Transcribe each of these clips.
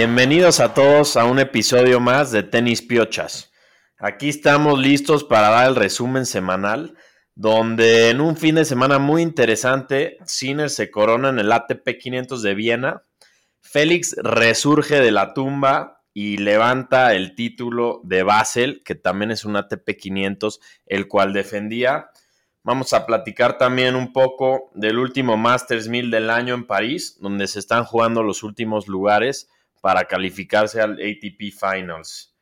Bienvenidos a todos a un episodio más de Tenis Piochas. Aquí estamos listos para dar el resumen semanal, donde en un fin de semana muy interesante, Sinner se corona en el ATP 500 de Viena, Félix resurge de la tumba y levanta el título de Basel, que también es un ATP 500, el cual defendía. Vamos a platicar también un poco del último Masters 1000 del año en París, donde se están jugando los últimos lugares para calificarse al ATP Finals.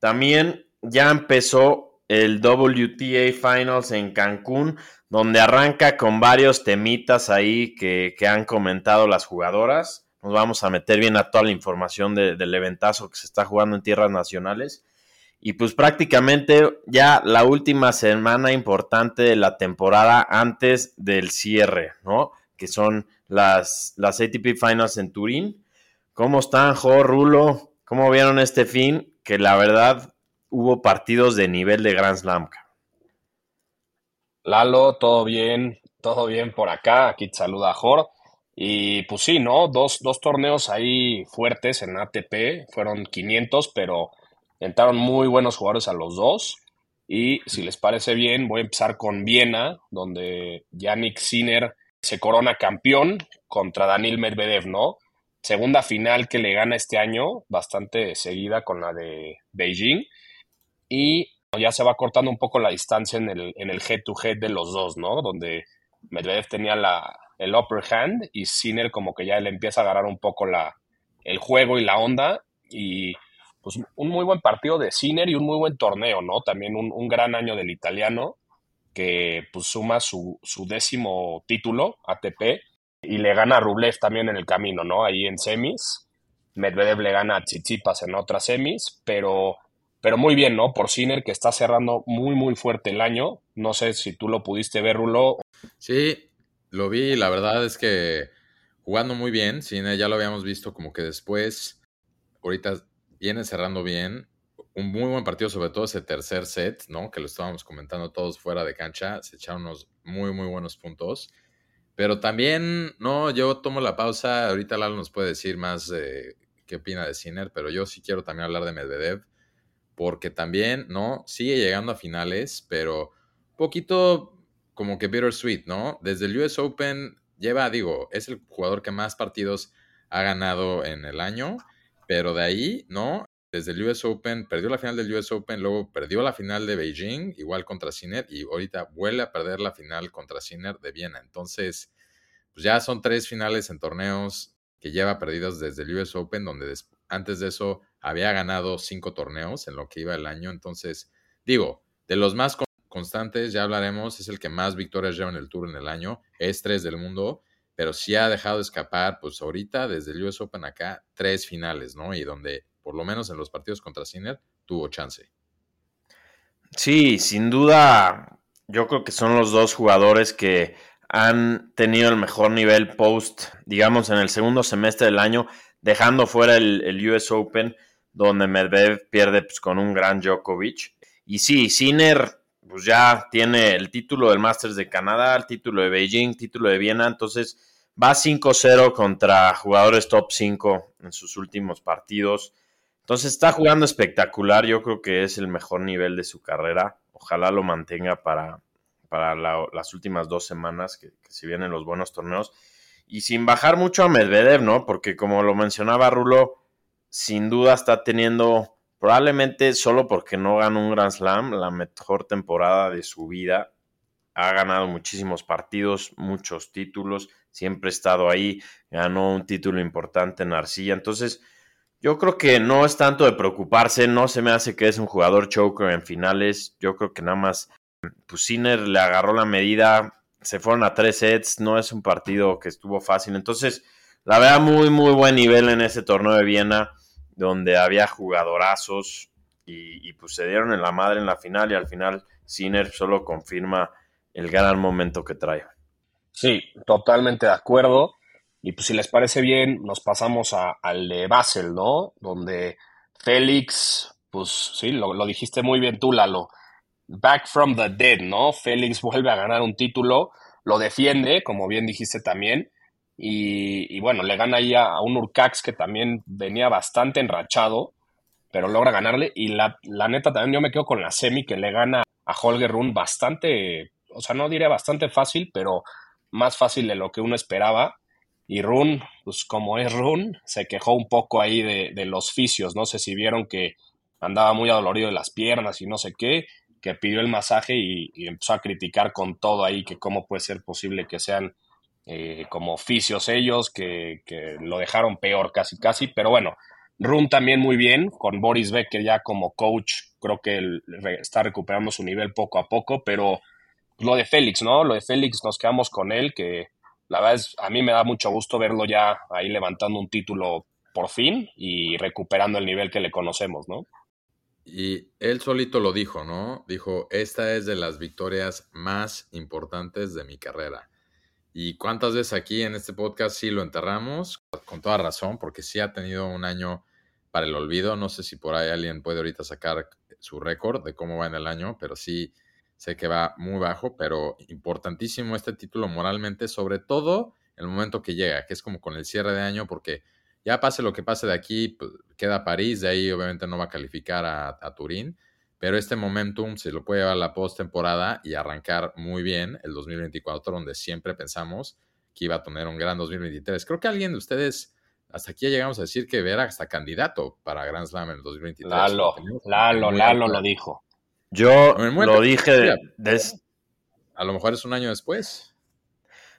También ya empezó el WTA Finals en Cancún, donde arranca con varios temitas ahí que, han comentado las jugadoras. Nos vamos a meter bien a toda la información del eventazo que se está jugando en tierras nacionales. Y pues prácticamente ya la última semana importante de la temporada antes del cierre, ¿no? Que son las, las ATP Finals en Turín. ¿Cómo están, Jo, Rulo? ¿Cómo vieron este fin? Que la verdad hubo partidos de nivel de Grand Slam. Lalo, todo bien, todo bien por acá. Aquí te saluda Jor. Y pues sí, ¿no? Dos, dos torneos ahí fuertes en ATP. Fueron 500, pero entraron muy buenos jugadores a los dos. Y si les parece bien, voy a empezar con Viena, donde Yannick Sinner se corona campeón contra Daniel Medvedev, ¿no? Segunda final que le gana este año, bastante seguida con la de Beijing. Y ya se va cortando un poco la distancia en el, en el head-to-head de los dos, ¿no? Donde Medvedev tenía la, el upper hand y Sinner como que ya le empieza a agarrar un poco la, el juego y la onda. Y pues un muy buen partido de Sinner y un muy buen torneo, ¿no? También un, un gran año del italiano que pues suma su, su décimo título ATP y le gana Rublev también en el camino, ¿no? Ahí en semis. Medvedev le gana a Tsitsipas en otras semis, pero, pero muy bien, ¿no? Por Sinner, que está cerrando muy, muy fuerte el año. No sé si tú lo pudiste ver, Rulo. Sí, lo vi. La verdad es que jugando muy bien. Sinner ya lo habíamos visto como que después, ahorita viene cerrando bien. Un muy buen partido, sobre todo ese tercer set, ¿no? Que lo estábamos comentando todos fuera de cancha. Se echaron unos muy, muy buenos puntos. Pero también, no, yo tomo la pausa. Ahorita Lalo nos puede decir más de qué opina de Sinner, pero yo sí quiero también hablar de Medvedev, porque también, ¿no? Sigue llegando a finales, pero poquito como que bittersweet, ¿no? Desde el US Open lleva, digo, es el jugador que más partidos ha ganado en el año, pero de ahí, ¿no? Desde el US Open, perdió la final del US Open, luego perdió la final de Beijing, igual contra Sinner, y ahorita vuelve a perder la final contra Sinner de Viena. Entonces, pues ya son tres finales en torneos que lleva perdidos desde el US Open, donde antes de eso había ganado cinco torneos en lo que iba el año. Entonces, digo, de los más constantes, ya hablaremos, es el que más victorias lleva en el Tour en el año, es tres del mundo, pero sí ha dejado escapar, pues ahorita desde el US Open acá, tres finales, ¿no? Y donde por lo menos en los partidos contra Sinner, tuvo chance. Sí, sin duda, yo creo que son los dos jugadores que han tenido el mejor nivel post, digamos, en el segundo semestre del año, dejando fuera el, US Open, donde Medvedev pierde pues, con un gran Djokovic. Y sí, Sinner pues ya tiene el título del Masters de Canadá, el título de Beijing, título de Viena, entonces va 5-0 contra jugadores top 5 en sus últimos partidos. Entonces está jugando espectacular, yo creo que es el mejor nivel de su carrera. Ojalá lo mantenga para, para las últimas dos semanas, que, que si vienen los buenos torneos. Y sin bajar mucho a Medvedev, ¿no? Porque como lo mencionaba Rulo, sin duda está teniendo, probablemente solo porque no ganó un Grand Slam, la mejor temporada de su vida. Ha ganado muchísimos partidos, muchos títulos, siempre ha estado ahí, ganó un título importante en Arcilla. Entonces, yo creo que no es tanto de preocuparse, no se me hace que es un jugador choker en finales, yo creo que nada más, pues Sinner le agarró la medida, se fueron a tres sets, no es un partido que estuvo fácil, entonces la verdad muy muy buen nivel en ese torneo de Viena, donde había jugadorazos y, y pues se dieron en la madre en la final y al final Sinner solo confirma el gran momento que trae. Sí, totalmente de acuerdo. Y pues si les parece bien, nos pasamos al de Basel, ¿no? Donde Félix, pues sí, lo, lo, dijiste muy bien tú, Lalo. Back from the dead, ¿no? Félix vuelve a ganar un título, lo defiende, como bien dijiste también, Y, bueno, le gana ahí a, un Urcax que también venía bastante enrachado, pero logra ganarle. Y la, la, neta, también yo me quedo con la semi que le gana a Holger Run bastante, o sea, no diré bastante fácil, pero más fácil de lo que uno esperaba. Y Run, pues como es Run, se quejó un poco ahí de, de los fisios. No sé si vieron que andaba muy adolorido de las piernas y no sé qué, que pidió el masaje y, empezó a criticar con todo ahí que cómo puede ser posible que sean eh, como oficios ellos, que, lo dejaron peor casi casi, pero bueno, Run también muy bien, con Boris Becker ya como coach, creo que él está recuperando su nivel poco a poco, pero lo de Félix, ¿no? Lo de Félix nos quedamos con él, que la verdad es, a mí me da mucho gusto verlo ya ahí levantando un título por fin y recuperando el nivel que le conocemos, ¿no? Y él solito lo dijo, ¿no? Dijo, esta es de las victorias más importantes de mi carrera. Y cuántas veces aquí en este podcast sí lo enterramos, con toda razón, porque sí ha tenido un año para el olvido. No sé si por ahí alguien puede ahorita sacar su récord de cómo va en el año, pero sí sé que va muy bajo, pero importantísimo este título moralmente, sobre todo el momento que llega, que es como con el cierre de año, porque ya pase lo que pase de aquí, pues, queda París, de ahí obviamente no va a calificar a, Turín, pero este momentum se lo puede llevar a la postemporada y arrancar muy bien el 2024, donde siempre pensamos que iba a tener un gran 2023. Creo que alguien de ustedes, hasta aquí llegamos a decir que era hasta candidato para Grand Slam en el 2023. Lalo, Lalo, Lalo lo dijo. Yo lo dije. A lo mejor es un año después.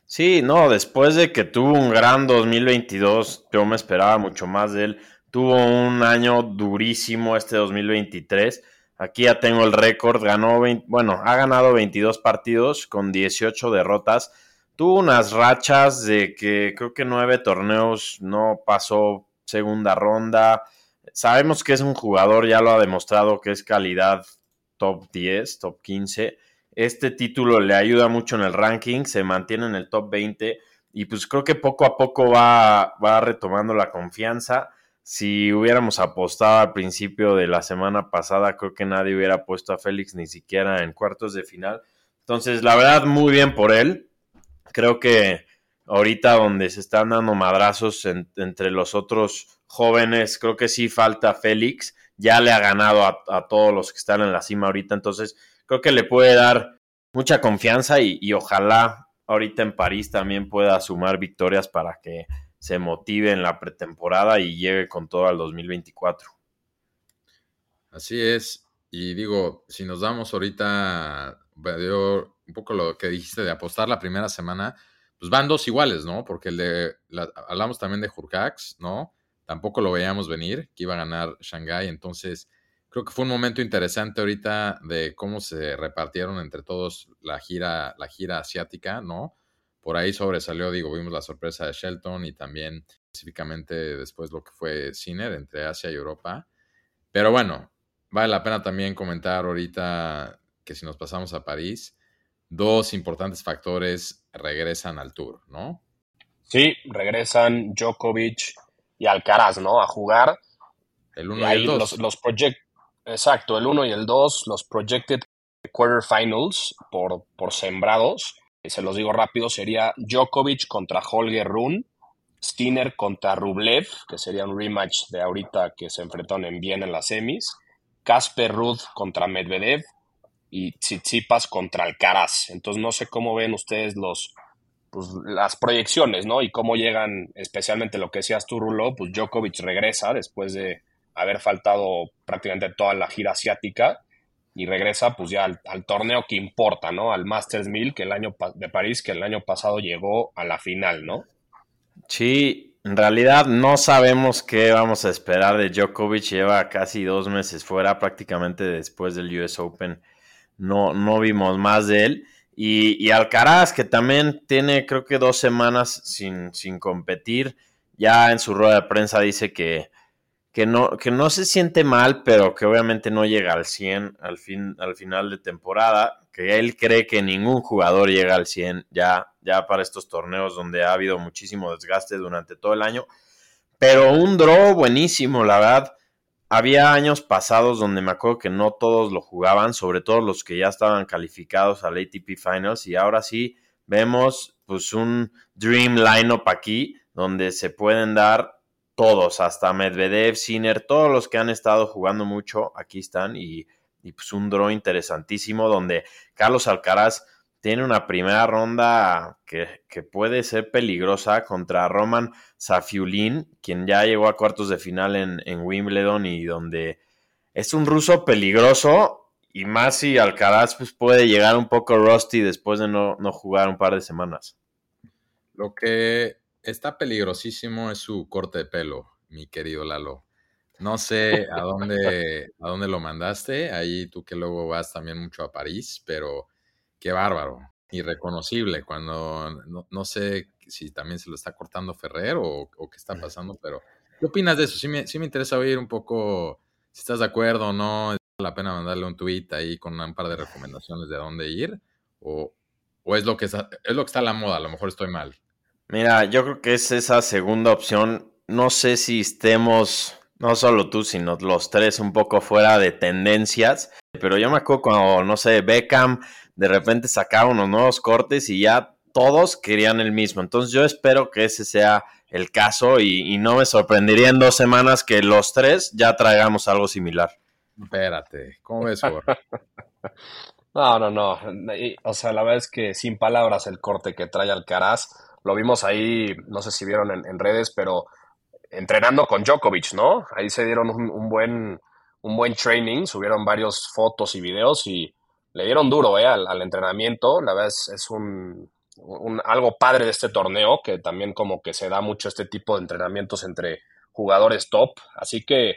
Sí, no, después de que tuvo un gran 2022, yo me esperaba mucho más de él. Tuvo un año durísimo este 2023. Aquí ya tengo el récord, ganó bueno, ha ganado 22 partidos con 18 derrotas. Tuvo unas rachas de que creo que nueve torneos no pasó segunda ronda. Sabemos que es un jugador, ya lo ha demostrado que es calidad top 10, top 15 este título le ayuda mucho en el ranking, se mantiene en el top 20 y pues creo que poco a poco va, va retomando la confianza. Si hubiéramos apostado al principio de la semana pasada, creo que nadie hubiera puesto a Félix ni siquiera en cuartos de final. Entonces, la verdad, muy bien por él. Creo que ahorita donde se están dando madrazos entre los otros jóvenes, creo que sí falta Félix. Ya le ha ganado a, todos los que están en la cima ahorita. Entonces, creo que le puede dar mucha confianza y, ojalá ahorita en París también pueda sumar victorias para que se motive en la pretemporada y llegue con todo al 2024. Así es. Y digo, si nos damos ahorita, un poco lo que dijiste de apostar la primera semana, pues van dos iguales, ¿no? Porque el de, hablamos también de Jurcax, ¿no? Tampoco lo veíamos venir, que iba a ganar Shanghai, entonces creo que fue un momento interesante ahorita de cómo se repartieron entre todos la gira, la gira asiática, ¿no? Por ahí sobresalió, digo, vimos la sorpresa de Shelton y también específicamente después lo que fue Ciner entre Asia y Europa. Pero bueno, vale la pena también comentar ahorita que si nos pasamos a París, dos importantes factores regresan al tour, ¿no? Sí, regresan Djokovic y Alcaraz, ¿no? A jugar. El uno y, el dos. Los, los, Exacto, el 1 y el 2, los projected quarterfinals por, por sembrados. Se los digo rápido, sería Djokovic contra Holger Run, Stinner contra Rublev, que sería un rematch de ahorita que se enfrentaron en Viena en las semis, Casper Ruth contra Medvedev y Tsitsipas contra Alcaraz. Entonces no sé cómo ven ustedes los, pues, las proyecciones, ¿no? Y cómo llegan, especialmente lo que decías tú, Rulo, pues Djokovic regresa después de haber faltado prácticamente toda la gira asiática y regresa pues ya al, torneo que importa, ¿no? Al Masters 1000 que el año de París que el año pasado llegó a la final, ¿no? Sí, en realidad no sabemos qué vamos a esperar de Djokovic, lleva casi dos meses fuera prácticamente después del US Open, no, no vimos más de él. Y, y Alcaraz, que también tiene creo que dos semanas sin, sin competir, ya en su rueda de prensa dice que, que no, que no se siente mal, pero que obviamente no llega al 100 al, fin, al final de temporada, que él cree que ningún jugador llega al 100 ya, ya para estos torneos donde ha habido muchísimo desgaste durante todo el año. Pero un draw buenísimo, la verdad. Había años pasados donde me acuerdo que no todos lo jugaban, sobre todo los que ya estaban calificados al ATP Finals, y ahora sí vemos pues un dream lineup aquí donde se pueden dar todos, hasta Medvedev, Sinner, todos los que han estado jugando mucho, aquí están y, pues un draw interesantísimo donde Carlos Alcaraz tiene una primera ronda que, puede ser peligrosa contra Roman Safiulin, quien ya llegó a cuartos de final en, en Wimbledon y donde es un ruso peligroso y más si Alcaraz pues, puede llegar un poco rusty después de no, no jugar un par de semanas. Lo que está peligrosísimo es su corte de pelo, mi querido Lalo. No sé a dónde, a dónde lo mandaste, ahí tú que luego vas también mucho a París, pero qué bárbaro, irreconocible, cuando no, sé si también se lo está cortando Ferrer o, qué está pasando, pero ¿qué opinas de eso? Sí me, sí me interesa oír un poco si estás de acuerdo o no, la pena mandarle un tweet ahí con un par de recomendaciones de dónde ir? ¿O, es, lo que es lo que está a la moda? A lo mejor estoy mal. Mira, yo creo que es esa segunda opción. No sé si estemos, no solo tú, sino los tres un poco fuera de tendencias. Pero yo me acuerdo cuando, no sé, Beckham de repente sacaba unos nuevos cortes y ya todos querían el mismo. Entonces yo espero que ese sea el caso y, no me sorprendería en dos semanas que los tres ya traigamos algo similar. Espérate, ¿cómo ves, No, no, no. O sea, la verdad es que sin palabras el corte que trae Alcaraz lo vimos ahí, no sé si vieron en, redes, pero entrenando con Djokovic, ¿no? Ahí se dieron un, buen, un buen training, subieron varios fotos y videos y le dieron duro ¿eh? al, entrenamiento. La verdad es, un, algo padre de este torneo, que también como que se da mucho este tipo de entrenamientos entre jugadores top. Así que,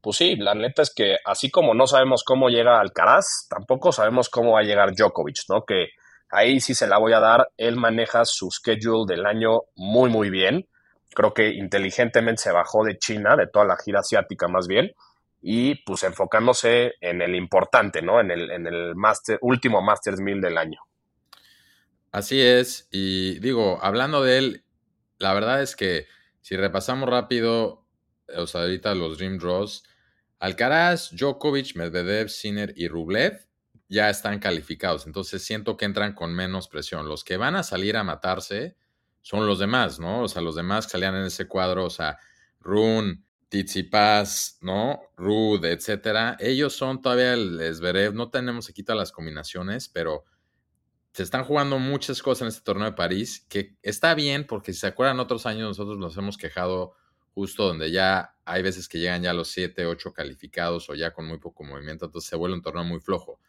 pues sí, la neta es que así como no sabemos cómo llega Alcaraz, tampoco sabemos cómo va a llegar Djokovic, ¿no? Que Ahí sí se la voy a dar. Él maneja su schedule del año muy, muy bien. Creo que inteligentemente se bajó de China, de toda la gira asiática más bien, y pues enfocándose en el importante, ¿no? En el, en el master, último Masters 1000 del año. Así es, y digo, hablando de él, la verdad es que si repasamos rápido, o sea, ahorita los Dream Draws, Alcaraz, Djokovic, Medvedev, Sinner y Rublev ya están calificados. Entonces siento que entran con menos presión. Los que van a salir a matarse son los demás, ¿no? O sea, los demás que salían en ese cuadro, o sea, Rune, Tsitsipas, ¿no? Rude, etcétera. Ellos son todavía el Zverev. No tenemos aquí todas las combinaciones, pero se están jugando muchas cosas en este torneo de París, que está bien, porque si se acuerdan otros años, nosotros nos hemos quejado justo donde ya hay veces que llegan ya los 7, 8 calificados o ya con muy poco movimiento, entonces se vuelve un torneo muy flojo.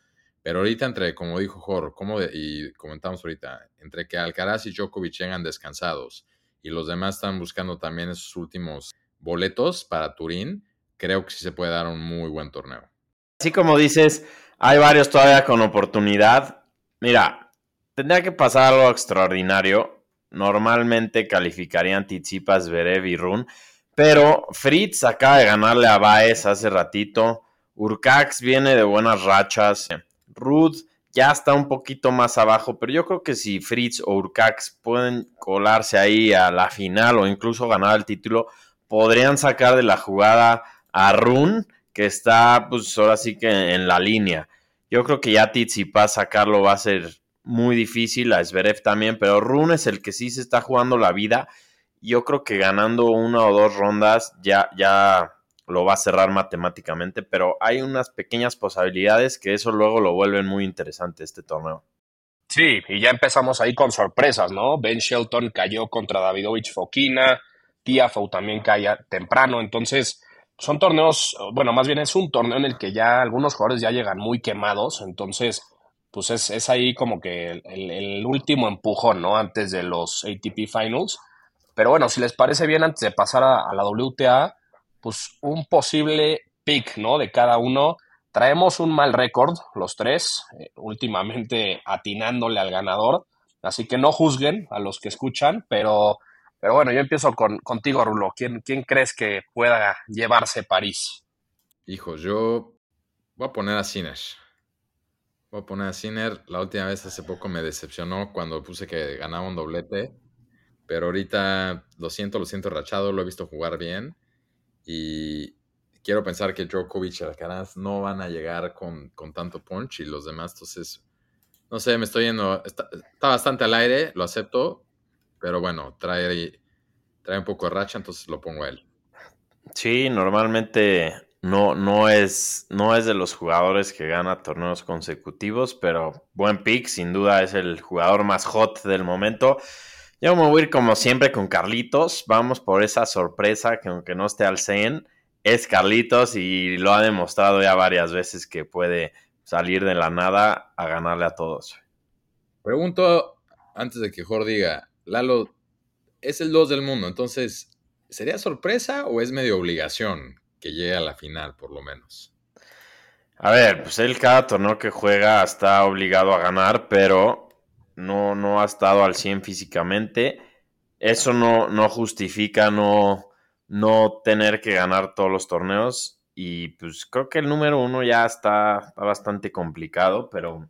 Pero ahorita entre, como dijo Jorge, como y comentamos ahorita, entre que Alcaraz y Djokovic llegan descansados y los demás están buscando también esos últimos boletos para Turín, creo que sí se puede dar un muy buen torneo. Así como dices, hay varios todavía con oportunidad. Mira, tendría que pasar algo extraordinario. Normalmente calificarían Tizipas, Berev y Run, pero Fritz acaba de ganarle a Baez hace ratito. Urcax viene de buenas rachas. Ruth ya está un poquito más abajo, pero yo creo que si Fritz o Urcax pueden colarse ahí a la final o incluso ganar el título, podrían sacar de la jugada a Run, que está pues ahora sí que en la línea. Yo creo que ya Tsitsipas sacarlo va a ser muy difícil, a Zverev también, pero Run es el que sí se está jugando la vida. Yo creo que ganando una o dos rondas ya, ya lo va a cerrar matemáticamente, pero hay unas pequeñas posibilidades que eso luego lo vuelven muy interesante este torneo. Sí, y ya empezamos ahí con sorpresas, ¿no? Ben Shelton cayó contra Davidovich Fokina, Tiafoe también caía temprano, entonces son torneos, bueno, más bien es un torneo en el que ya algunos jugadores ya llegan muy quemados, entonces pues es, ahí como que el, último empujón, ¿no? Antes de los ATP Finals. Pero bueno, si les parece bien, antes de pasar a la WTA, pues un posible pick, ¿no? De cada uno. Traemos un mal récord, los tres, eh, últimamente atinándole al ganador. Así que no juzguen a los que escuchan, pero, pero bueno, yo empiezo con, contigo, Rulo. ¿Quién, ¿Quién crees que pueda llevarse París? Hijo, yo voy a poner a Sinner. Voy a poner a Sinner. La última vez hace poco me decepcionó cuando puse que ganaba un doblete. Pero ahorita lo siento, lo siento rachado, lo he visto jugar bien. Y quiero pensar que Djokovic y Alcaraz no van a llegar con, tanto punch y los demás. Entonces, no sé, me estoy yendo, está, bastante al aire, lo acepto, pero bueno, trae, trae un poco de racha, entonces lo pongo a él. Sí, normalmente no, no, es, no es de los jugadores que gana torneos consecutivos, pero buen pick, sin duda es el jugador más hot del momento. Yo me voy a ir como siempre con Carlitos, vamos por esa sorpresa que aunque no esté al 100, es Carlitos y lo ha demostrado ya varias veces que puede salir de la nada a ganarle a todos. Pregunto antes de que Jorge diga, Lalo, es el 2 del mundo, entonces, ¿sería sorpresa o es medio obligación que llegue a la final, por lo menos? A ver, pues él cada torneo que juega está obligado a ganar, pero no, no ha estado al 100 físicamente. Eso no, no justifica no, no tener que ganar todos los torneos. Y pues creo que el número uno ya está, bastante complicado, pero,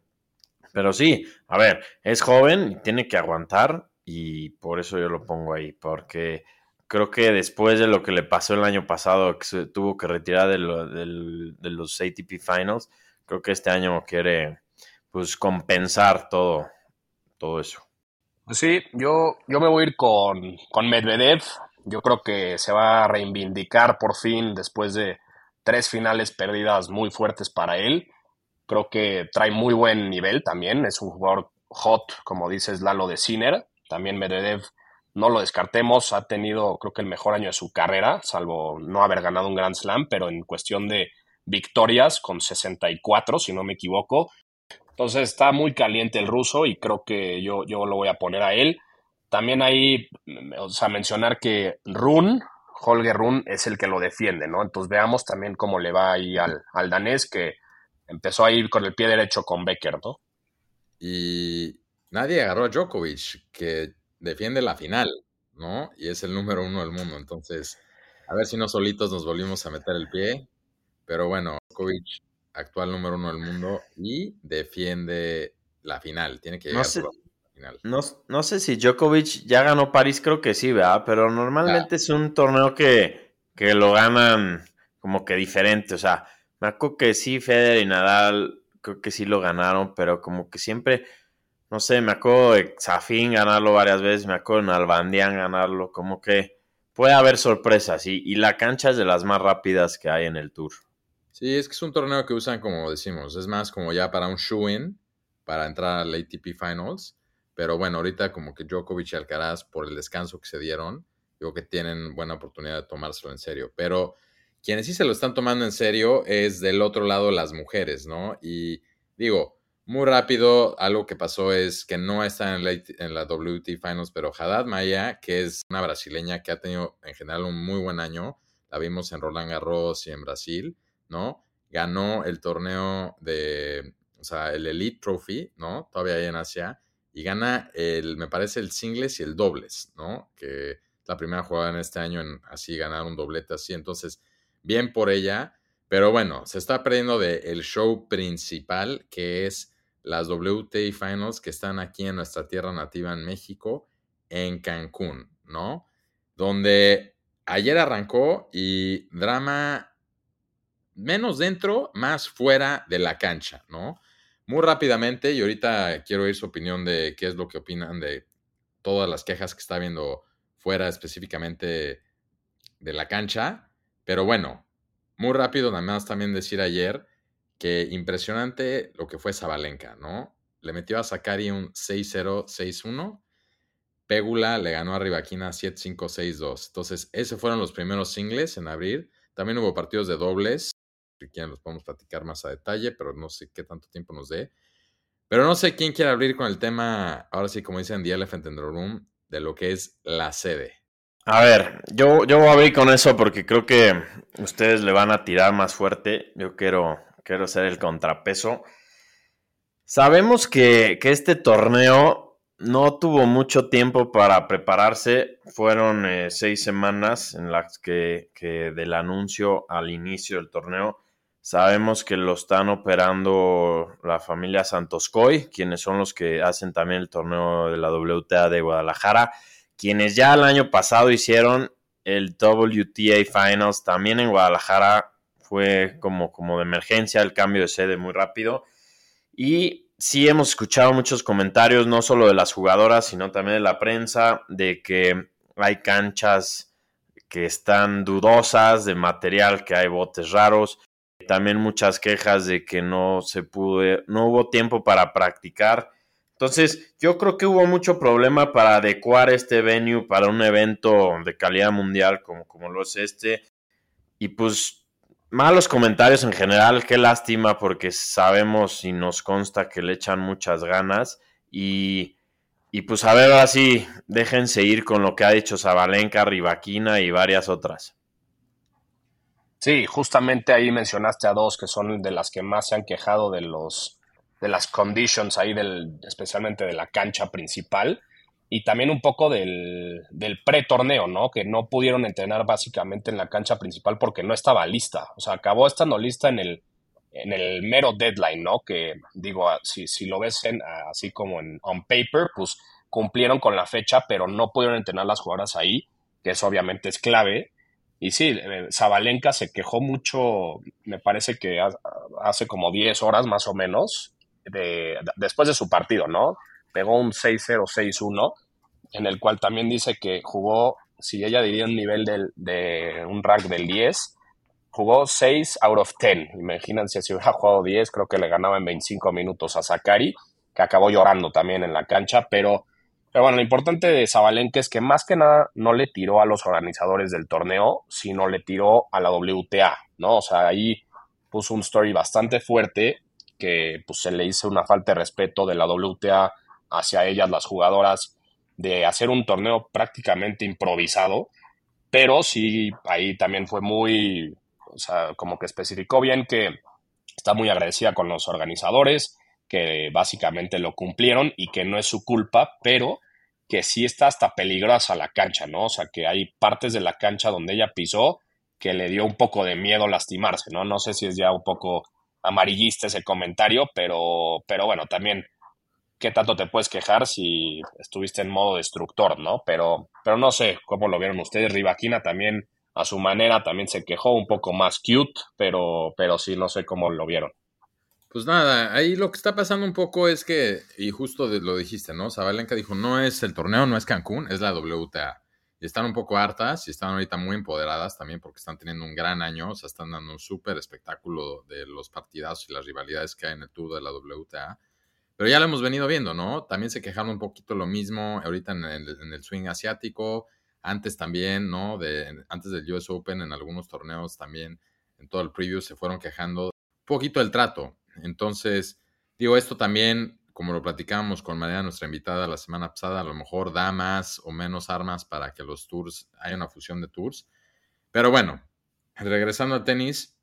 pero sí, a ver, es joven y tiene que aguantar y por eso yo lo pongo ahí, porque creo que después de lo que le pasó el año pasado, que se tuvo que retirar de, de los ATP Finals, creo que este año quiere pues compensar todo, todo eso. Sí, yo, yo me voy a ir con, con Medvedev. Yo creo que se va a reivindicar por fin después de tres finales perdidas muy fuertes para él. Creo que trae muy buen nivel también. Es un jugador hot, como dices, Lalo de Sinner. También Medvedev, no lo descartemos, ha tenido creo que el mejor año de su carrera, salvo no haber ganado un Grand Slam, pero en cuestión de victorias con 64, si no me equivoco. Entonces está muy caliente el ruso y creo que yo, yo lo voy a poner a él. También ahí, o sea, mencionar que Run, Holger Run es el que lo defiende, ¿no? Entonces veamos también cómo le va ahí al, al danés que empezó a ir con el pie derecho con Becker, ¿no? Y nadie agarró a Djokovic, que defiende la final, ¿no? Y es el número uno del mundo. Entonces, a ver si no solitos nos volvimos a meter el pie. Pero bueno, Djokovic, actual número uno del mundo, y defiende la final. Tiene que llegar no, sé si Djokovic ya ganó París, creo que sí, ¿verdad? Pero normalmente es un torneo que, que, lo ganan como que diferente. O sea, me acuerdo que sí, Federer y Nadal, creo que sí lo ganaron, pero como que siempre, no sé, me acuerdo de Zafín ganarlo varias veces, me acuerdo de Albandián ganarlo, como que puede haber sorpresas y, y la cancha es de las más rápidas que hay en el tour. Sí, es que es un torneo que usan como decimos, es más como ya para un shoe-in, para entrar al ATP Finals pero bueno, ahorita como que Djokovic y Alcaraz, por el descanso que se dieron, digo que tienen buena oportunidad de tomárselo en serio. Pero quienes sí se lo están tomando en serio es del otro lado las mujeres, ¿no? Y digo, muy rápido, algo que pasó es que no está en la, en la WT Finals, pero Haddad Maya, que es una brasileña que ha tenido en general un muy buen año, la vimos en Roland Garros y en Brasil, ¿no? Ganó el torneo de, o sea, el Elite Trophy, ¿no? Todavía ahí en Asia y gana el, me parece, el singles y el dobles, ¿no? Que es la primera jugada en este año en así ganar un doblete así. Entonces, bien por ella. Pero bueno, se está perdiendo del el show principal, que es las WTA Finals que están aquí en nuestra tierra nativa en México, en Cancún, ¿no? Donde ayer arrancó y drama menos dentro, más fuera de la cancha, ¿no? muy rápidamente, y ahorita quiero oír su opinión de qué es lo que opinan de todas las quejas que está viendo fuera específicamente de la cancha. Pero bueno, muy rápido, nada más también decir ayer que impresionante lo que fue Zabalenka, ¿no? Le metió a Sakari un 6-0, 6-1. Pégula le ganó a Rivaquina 7-5, 6-2. Entonces, esos fueron los primeros singles en abril. También hubo partidos de dobles si quieren los podemos platicar más a detalle, pero no sé qué tanto tiempo nos dé. Pero no sé quién quiere abrir con el tema, ahora sí, como dicen, The Elephant in the Room, de lo que es la sede. A ver, yo, yo voy a abrir con eso porque creo que ustedes le van a tirar más fuerte. Yo quiero, quiero ser el contrapeso. Sabemos que, que este torneo no tuvo mucho tiempo para prepararse. Fueron eh, seis semanas en las que, que del anuncio al inicio del torneo Sabemos que lo están operando la familia Santoscoy, quienes son los que hacen también el torneo de la WTA de Guadalajara, quienes ya el año pasado hicieron el WTA Finals también en Guadalajara. Fue como, como de emergencia el cambio de sede muy rápido. Y sí hemos escuchado muchos comentarios, no solo de las jugadoras, sino también de la prensa, de que hay canchas que están dudosas de material, que hay botes raros. También muchas quejas de que no se pudo, no hubo tiempo para practicar. Entonces, yo creo que hubo mucho problema para adecuar este venue para un evento de calidad mundial como, como lo es este. Y pues, malos comentarios en general, qué lástima porque sabemos y nos consta que le echan muchas ganas. Y, y pues a ver, ahora sí, déjense ir con lo que ha dicho Zabalenka, Rivaquina y varias otras. Sí, justamente ahí mencionaste a dos que son de las que más se han quejado de los de las conditions ahí del, especialmente de la cancha principal y también un poco del, del pre-torneo, ¿no? Que no pudieron entrenar básicamente en la cancha principal porque no estaba lista. O sea, acabó estando lista en el, en el mero deadline, ¿no? Que digo, si, si lo ves en, así como en on paper, pues cumplieron con la fecha, pero no pudieron entrenar las jugadoras ahí, que eso obviamente es clave. Y sí, eh, Zabalenka se quejó mucho, me parece que hace como 10 horas más o menos, de, después de su partido, ¿0 Pegó un 6-0, 6-1, en el cual también dice que jugó, si ella diría un nivel de un rank del 10, jugó 6 out of 10. Imagínense si hubiera jugado 10, creo que le ganaba en 25 minutos a Sakari, que acabó llorando también en la cancha, pero pero bueno, lo importante de Zabalenka es que más que nada no le tiró a los organizadores del torneo, sino le tiró a la WTA, ¿no? O sea, ahí puso un story bastante fuerte que pues se le hizo una falta de respeto de la WTA hacia ellas, las jugadoras, de hacer un torneo prácticamente improvisado, pero sí, ahí también fue muy, o sea, como que especificó bien que está muy agradecida con los organizadores, que básicamente lo cumplieron y que no es su culpa, pero que sí está hasta peligrosa la cancha, ¿no? O sea, que hay partes de la cancha donde ella pisó que le dio un poco de miedo lastimarse, ¿no? No sé si es ya un poco amarillista ese comentario, pero, pero bueno, también qué tanto te puedes quejar si estuviste en modo destructor, ¿no? Pero, pero no sé cómo lo vieron ustedes. Rivaquina también, a su manera, también se quejó un poco más cute, pero, pero sí, no sé cómo lo vieron. Pues nada, ahí lo que está pasando un poco es que, y justo lo dijiste, ¿no? Zabalenka dijo, no es el torneo, no es Cancún, es la WTA. Y están un poco hartas y están ahorita muy empoderadas también porque están teniendo un gran año, o sea, están dando un súper espectáculo de los partidazos y las rivalidades que hay en el tour de la WTA. Pero ya lo hemos venido viendo, ¿no? También se quejaron un poquito lo mismo ahorita en el, swing asiático, antes también, ¿no? De, antes del US Open, en algunos torneos también, en todo el preview se fueron quejando un poquito el trato. Entonces, digo, esto también, como lo platicamos con María, nuestra invitada la semana pasada, a lo mejor da más o menos armas para que los tours, haya una fusión de tours. Pero bueno, regresando al tenis,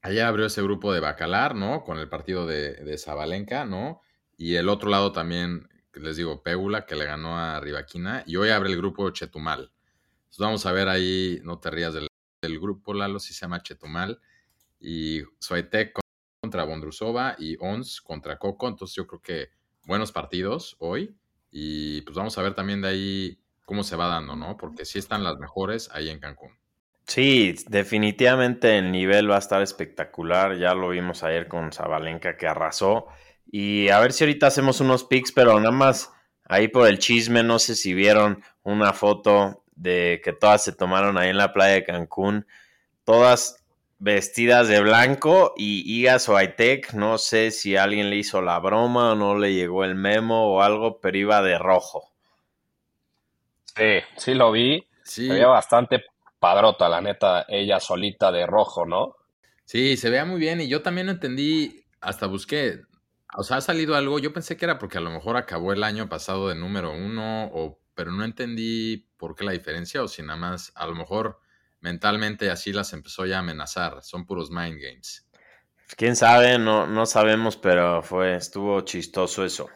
allá abrió ese grupo de Bacalar, ¿no? Con el partido de, de ¿no? Y el otro lado también, les digo, Péula, que le ganó a Rivaquina. Y hoy abre el grupo Chetumal. Entonces vamos a ver ahí, no te rías del, grupo, Lalo, si se llama Chetumal. Y Suaytec contra Bondrusova y Ons contra Coco. Entonces yo creo que buenos partidos hoy. Y pues vamos a ver también de ahí cómo se va dando, ¿no? Porque sí están las mejores ahí en Cancún. Sí, definitivamente el nivel va a estar espectacular. Ya lo vimos ayer con Zabalenka que arrasó. Y a ver si ahorita hacemos unos pics, pero nada más ahí por el chisme, no sé si vieron una foto de que todas se tomaron ahí en la playa de Cancún. Todas vestidas de blanco y Iga Swiatek, no sé si alguien le hizo la broma o no le llegó el memo o algo, pero iba de rojo. Sí, sí lo vi. Sí. Se veía bastante padrota, la neta, ella solita de rojo, ¿no? Sí, se veía muy bien y yo también entendí, hasta busqué, o sea, ha salido algo, yo pensé que era porque a lo mejor acabó el año pasado de número uno, o, pero no entendí por qué la diferencia o si nada más, a lo mejor mentalmente así las empezó ya a amenazar. Son puros mind games. Quién sabe, no, no sabemos, pero fue, estuvo chistoso eso.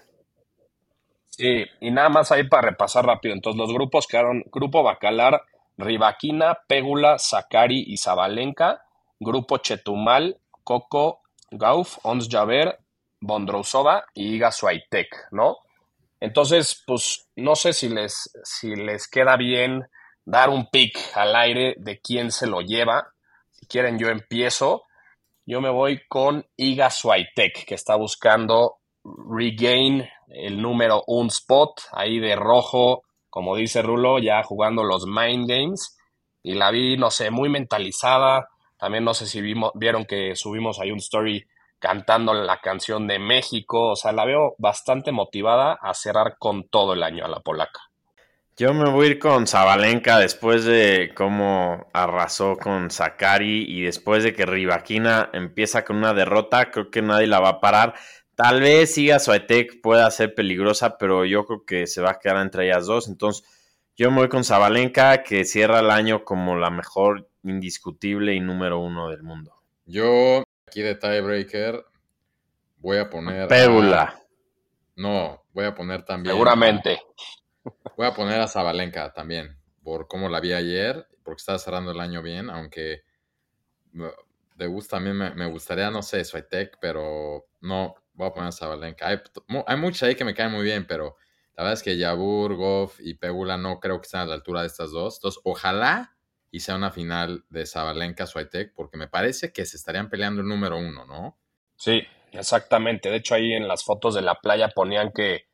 Sí, y nada más ahí para repasar rápido. Entonces, los grupos quedaron: Grupo Bacalar, Rivaquina, Pégula, Sakari y Zabalenka. Grupo Chetumal, Coco, Gauf, Ons Javer, Bondrousova y Iga Swiatek, ¿no? Entonces, pues no sé si les, si les queda bien dar un pick al aire de quién se lo lleva. Si quieren, yo empiezo. Yo me voy con Iga Swiatek, que está buscando regain el número un spot ahí de rojo, como dice Rulo, ya jugando los Mind Games. Y la vi, no sé, muy mentalizada. También no sé si vieron que subimos ahí un story cantando la canción de México. O sea, la veo bastante motivada a cerrar con todo el año a la polaca. Yo me voy a ir con Zabalenka después de cómo arrasó con Sakari y después de que Rivaquina empieza con una derrota, creo que nadie la va a parar. Tal vez siga Suetec pueda ser peligrosa, pero yo creo que se va a quedar entre ellas dos. Entonces, yo me voy con Zabalenka, que cierra el año como la mejor indiscutible y número uno del mundo. Yo, aquí de tiebreaker, voy a poner. Pégula. No, voy a poner también. Seguramente. Voy a poner a Zabalenka también, por cómo la vi ayer, porque estaba cerrando el año bien, aunque de gusto también me, gustaría, no sé, Swiatek, pero no, voy a poner a Zabalenka. Hay, hay muchos ahí que me caen muy bien, pero la verdad es que Yabur, Goff y Pegula no creo que estén a la altura de estas dos. Entonces, ojalá y sea una final de Zabalenka Swiatek, porque me parece que se estarían peleando el número uno, ¿no? Sí, exactamente. De hecho, ahí en las fotos de la playa ponían que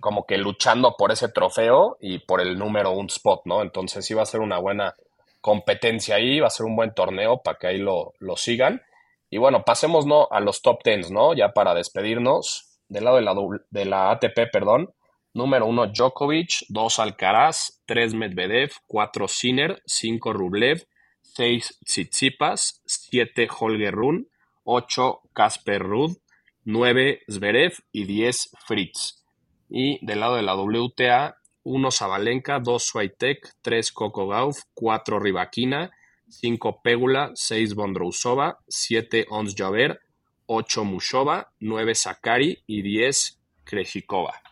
como que luchando por ese trofeo y por el número un spot, ¿no? Entonces va a ser una buena competencia ahí, va a ser un buen torneo para que ahí lo, sigan. Y bueno, pasemos ¿no? a los top tens, ¿no? Ya para despedirnos. Del lado de la, de la ATP, perdón. Número uno, Djokovic. Dos, Alcaraz. Tres, Medvedev. Cuatro, Sinner. Cinco, Rublev. Seis, Tsitsipas. Siete, Holger Run. Ocho, Casper Rudd. Nueve, Zverev. Y diez, Fritz. Y del lado de la WTA, 1 Zabalenka, 2 Swiatek, 3 Coco Gauff, 4 Rivaquina, 5 Pegula, 6 Bondrousova, 7 Ons Javer, 8 Mushova, 9 Sakari y 10 Krejikova.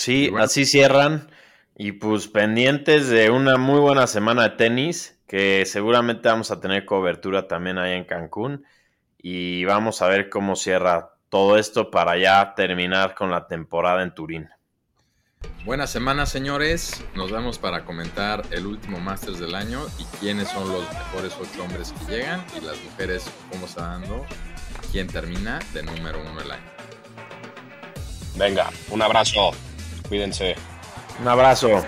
Sí, así cierran. Y pues pendientes de una muy buena semana de tenis, que seguramente vamos a tener cobertura también ahí en Cancún. Y vamos a ver cómo cierra todo esto para ya terminar con la temporada en Turín. Buena semana, señores. Nos vemos para comentar el último Masters del año y quiénes son los mejores ocho hombres que llegan y las mujeres, cómo está dando, quién termina de número uno del año. Venga, un abrazo. Cuídense. Un abrazo.